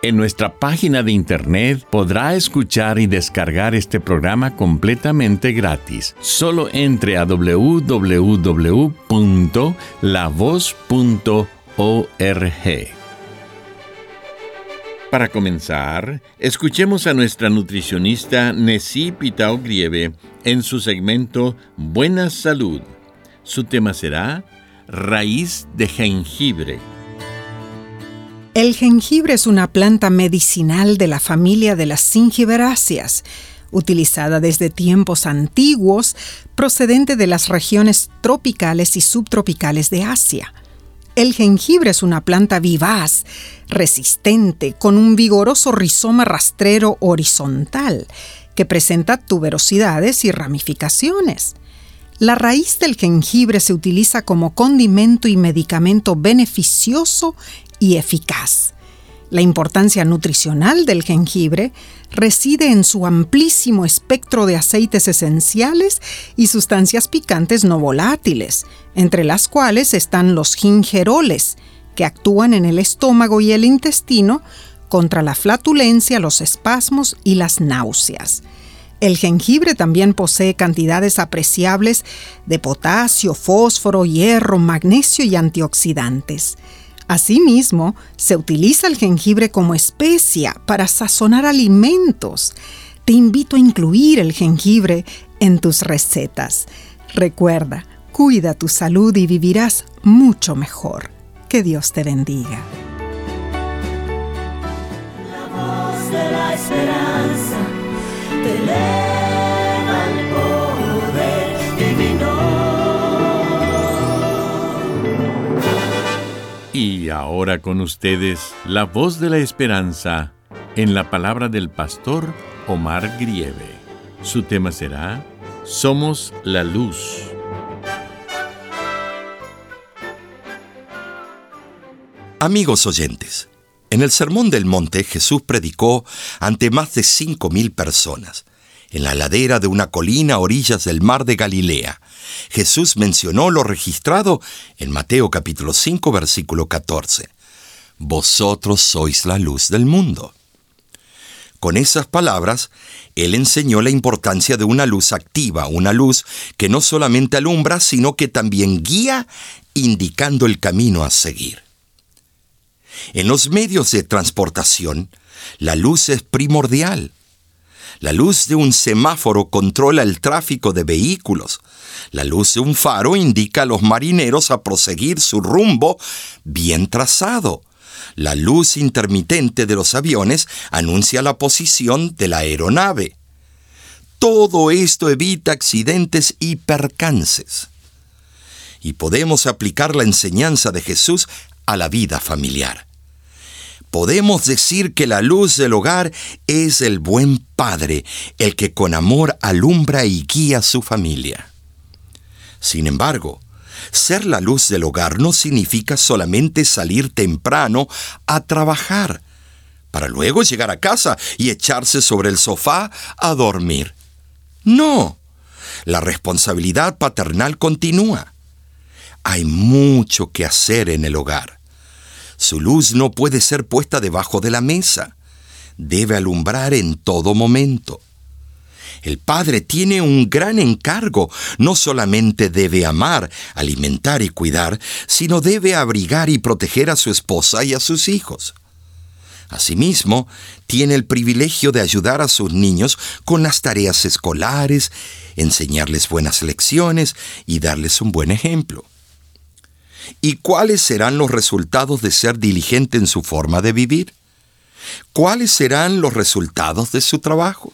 En nuestra página de internet podrá escuchar y descargar este programa completamente gratis. Solo entre a www.lavoz.org. Para comenzar, escuchemos a nuestra nutricionista Nessie Pitao Grieve en su segmento Buena Salud. Su tema será Raíz de jengibre. El jengibre es una planta medicinal de la familia de las zingiberáceas, utilizada desde tiempos antiguos, procedente de las regiones tropicales y subtropicales de Asia. El jengibre es una planta vivaz, resistente, con un vigoroso rizoma rastrero horizontal, que presenta tuberosidades y ramificaciones. La raíz del jengibre se utiliza como condimento y medicamento beneficioso y eficaz. La importancia nutricional del jengibre reside en su amplísimo espectro de aceites esenciales y sustancias picantes no volátiles, entre las cuales están los gingeroles, que actúan en el estómago y el intestino contra la flatulencia, los espasmos y las náuseas. El jengibre también posee cantidades apreciables de potasio, fósforo, hierro, magnesio y antioxidantes. Asimismo, se utiliza el jengibre como especia para sazonar alimentos. Te invito a incluir el jengibre en tus recetas. Recuerda, cuida tu salud y vivirás mucho mejor. Que Dios te bendiga. La voz de la esperanza ahora con ustedes, la voz de la esperanza en la palabra del pastor Omar Grieve. Su tema será Somos la luz. Amigos oyentes, en el Sermón del Monte Jesús predicó ante más de cinco mil personas en la ladera de una colina a orillas del mar de Galilea. Jesús mencionó lo registrado en Mateo capítulo 5 versículo 14. Vosotros sois la luz del mundo. Con esas palabras, Él enseñó la importancia de una luz activa, una luz que no solamente alumbra, sino que también guía, indicando el camino a seguir. En los medios de transportación, la luz es primordial. La luz de un semáforo controla el tráfico de vehículos. La luz de un faro indica a los marineros a proseguir su rumbo bien trazado. La luz intermitente de los aviones anuncia la posición de la aeronave. Todo esto evita accidentes y percances. Y podemos aplicar la enseñanza de Jesús a la vida familiar podemos decir que la luz del hogar es el buen padre, el que con amor alumbra y guía a su familia. Sin embargo, ser la luz del hogar no significa solamente salir temprano a trabajar, para luego llegar a casa y echarse sobre el sofá a dormir. No, la responsabilidad paternal continúa. Hay mucho que hacer en el hogar. Su luz no puede ser puesta debajo de la mesa. Debe alumbrar en todo momento. El padre tiene un gran encargo. No solamente debe amar, alimentar y cuidar, sino debe abrigar y proteger a su esposa y a sus hijos. Asimismo, tiene el privilegio de ayudar a sus niños con las tareas escolares, enseñarles buenas lecciones y darles un buen ejemplo. ¿Y cuáles serán los resultados de ser diligente en su forma de vivir? ¿Cuáles serán los resultados de su trabajo?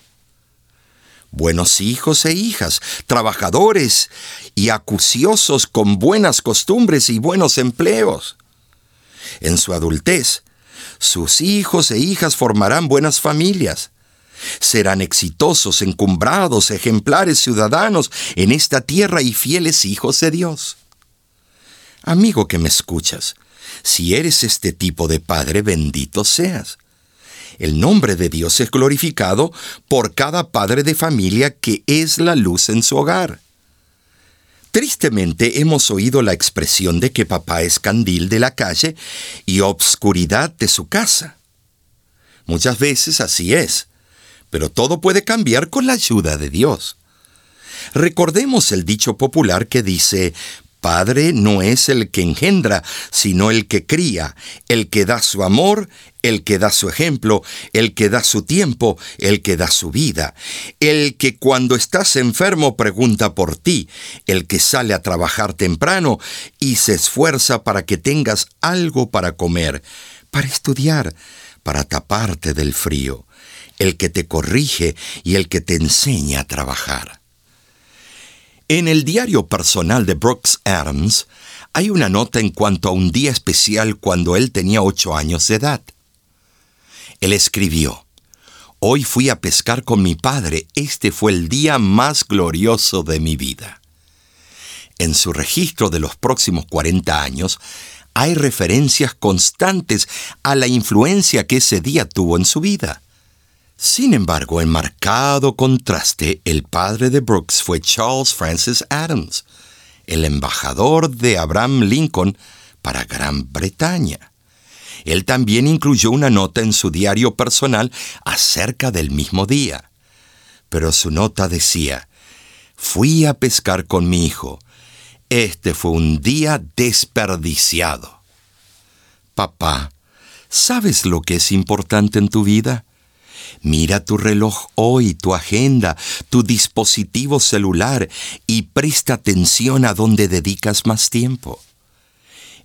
Buenos hijos e hijas, trabajadores y acuciosos con buenas costumbres y buenos empleos. En su adultez, sus hijos e hijas formarán buenas familias. Serán exitosos, encumbrados, ejemplares ciudadanos en esta tierra y fieles hijos de Dios. Amigo que me escuchas, si eres este tipo de padre, bendito seas. El nombre de Dios es glorificado por cada padre de familia que es la luz en su hogar. Tristemente hemos oído la expresión de que papá es candil de la calle y obscuridad de su casa. Muchas veces así es, pero todo puede cambiar con la ayuda de Dios. Recordemos el dicho popular que dice, Padre no es el que engendra, sino el que cría, el que da su amor, el que da su ejemplo, el que da su tiempo, el que da su vida, el que cuando estás enfermo pregunta por ti, el que sale a trabajar temprano y se esfuerza para que tengas algo para comer, para estudiar, para taparte del frío, el que te corrige y el que te enseña a trabajar. En el diario personal de Brooks Adams hay una nota en cuanto a un día especial cuando él tenía ocho años de edad. Él escribió, Hoy fui a pescar con mi padre, este fue el día más glorioso de mi vida. En su registro de los próximos 40 años, hay referencias constantes a la influencia que ese día tuvo en su vida. Sin embargo, en marcado contraste, el padre de Brooks fue Charles Francis Adams, el embajador de Abraham Lincoln para Gran Bretaña. Él también incluyó una nota en su diario personal acerca del mismo día. Pero su nota decía, fui a pescar con mi hijo. Este fue un día desperdiciado. Papá, ¿sabes lo que es importante en tu vida? Mira tu reloj hoy, tu agenda, tu dispositivo celular y presta atención a dónde dedicas más tiempo.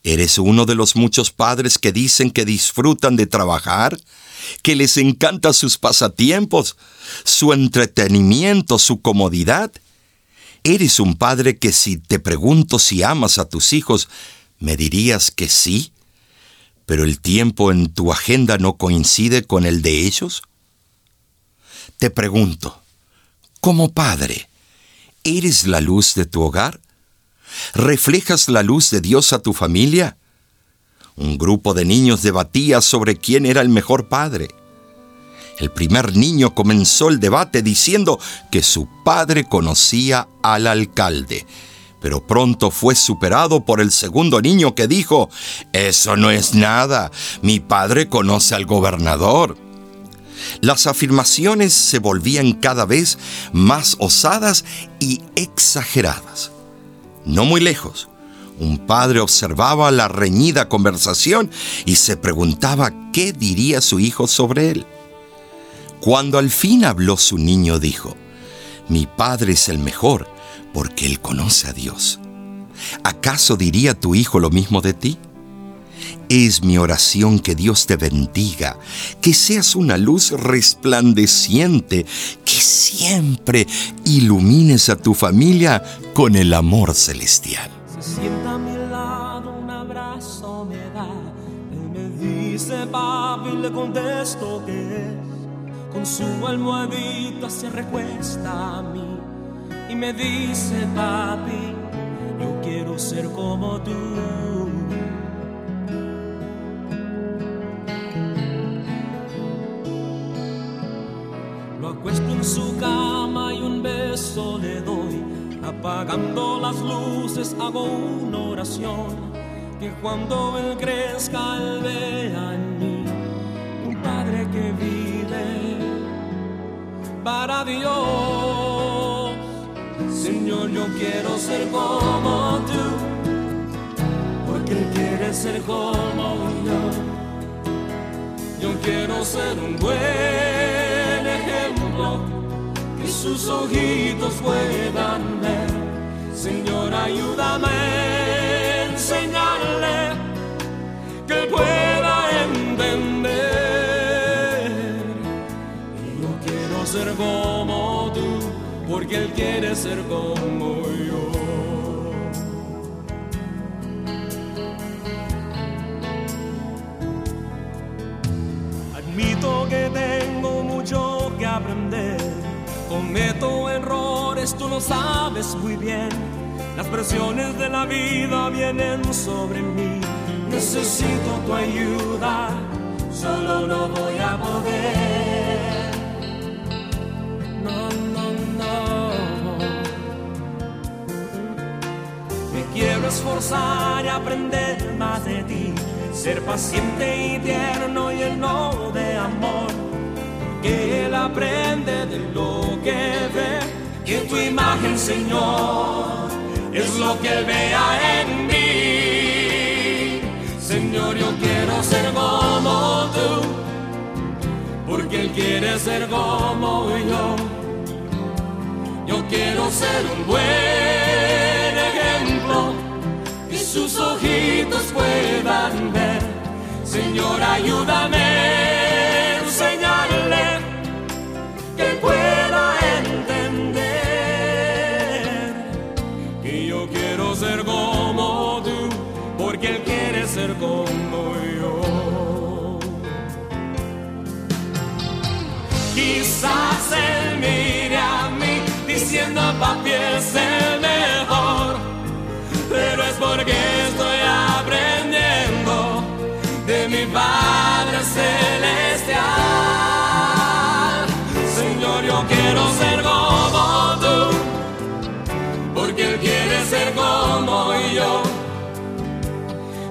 ¿Eres uno de los muchos padres que dicen que disfrutan de trabajar? ¿Que les encanta sus pasatiempos, su entretenimiento, su comodidad? ¿Eres un padre que si te pregunto si amas a tus hijos, me dirías que sí? ¿Pero el tiempo en tu agenda no coincide con el de ellos? Te pregunto, como padre, ¿eres la luz de tu hogar? ¿Reflejas la luz de Dios a tu familia? Un grupo de niños debatía sobre quién era el mejor padre. El primer niño comenzó el debate diciendo que su padre conocía al alcalde, pero pronto fue superado por el segundo niño que dijo, Eso no es nada, mi padre conoce al gobernador. Las afirmaciones se volvían cada vez más osadas y exageradas. No muy lejos, un padre observaba la reñida conversación y se preguntaba qué diría su hijo sobre él. Cuando al fin habló su niño, dijo, Mi padre es el mejor porque él conoce a Dios. ¿Acaso diría tu hijo lo mismo de ti? Es mi oración que Dios te bendiga, que seas una luz resplandeciente, que siempre ilumines a tu familia con el amor celestial. Se sienta a mi lado, un abrazo me da. Él me dice, papi, le contesto que es. Con su almohadita se recuesta a mí y me dice, papi, yo quiero ser como tú. Su cama y un beso le doy. Apagando las luces hago una oración. Que cuando él crezca, él vea en mí un padre que vive para Dios. Señor, yo quiero ser como tú, porque él quiere ser como yo. Yo quiero ser un buen sus ojitos puedan ver. Señor, ayúdame a enseñarle que pueda entender. Yo quiero ser como tú, porque Él quiere ser como yo. Cometo errores, tú lo sabes muy bien. Las presiones de la vida vienen sobre mí. Necesito tu ayuda, solo no voy a poder. No, no, no. Me quiero esforzar y aprender más de ti. Ser paciente y tierno y lleno de amor. Que Él aprende de lo que ve. Que tu imagen, Señor, es lo que Él vea en mí. Señor, yo quiero ser como tú. Porque Él quiere ser como yo. Yo quiero ser un buen ejemplo y sus ojitos puedan ver. Señor, ayúdame Quizás Él mire a mí diciendo papi es el mejor pero es porque estoy aprendiendo de mi Padre Celestial. Señor, yo quiero ser como tú, porque Él quiere ser como yo.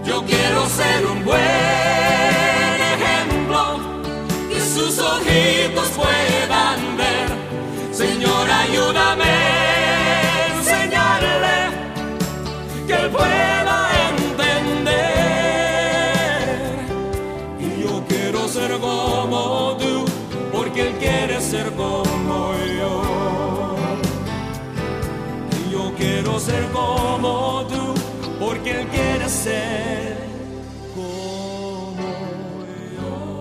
Yo quiero ser un buen ser como tú, porque él quiere ser como yo.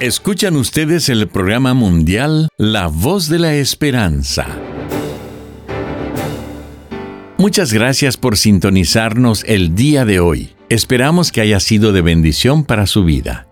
Escuchan ustedes el programa mundial La Voz de la Esperanza. Muchas gracias por sintonizarnos el día de hoy. Esperamos que haya sido de bendición para su vida.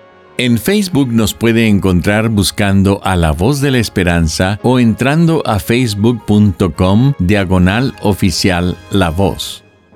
En Facebook nos puede encontrar buscando a la voz de la esperanza o entrando a facebook.com diagonal oficial la voz.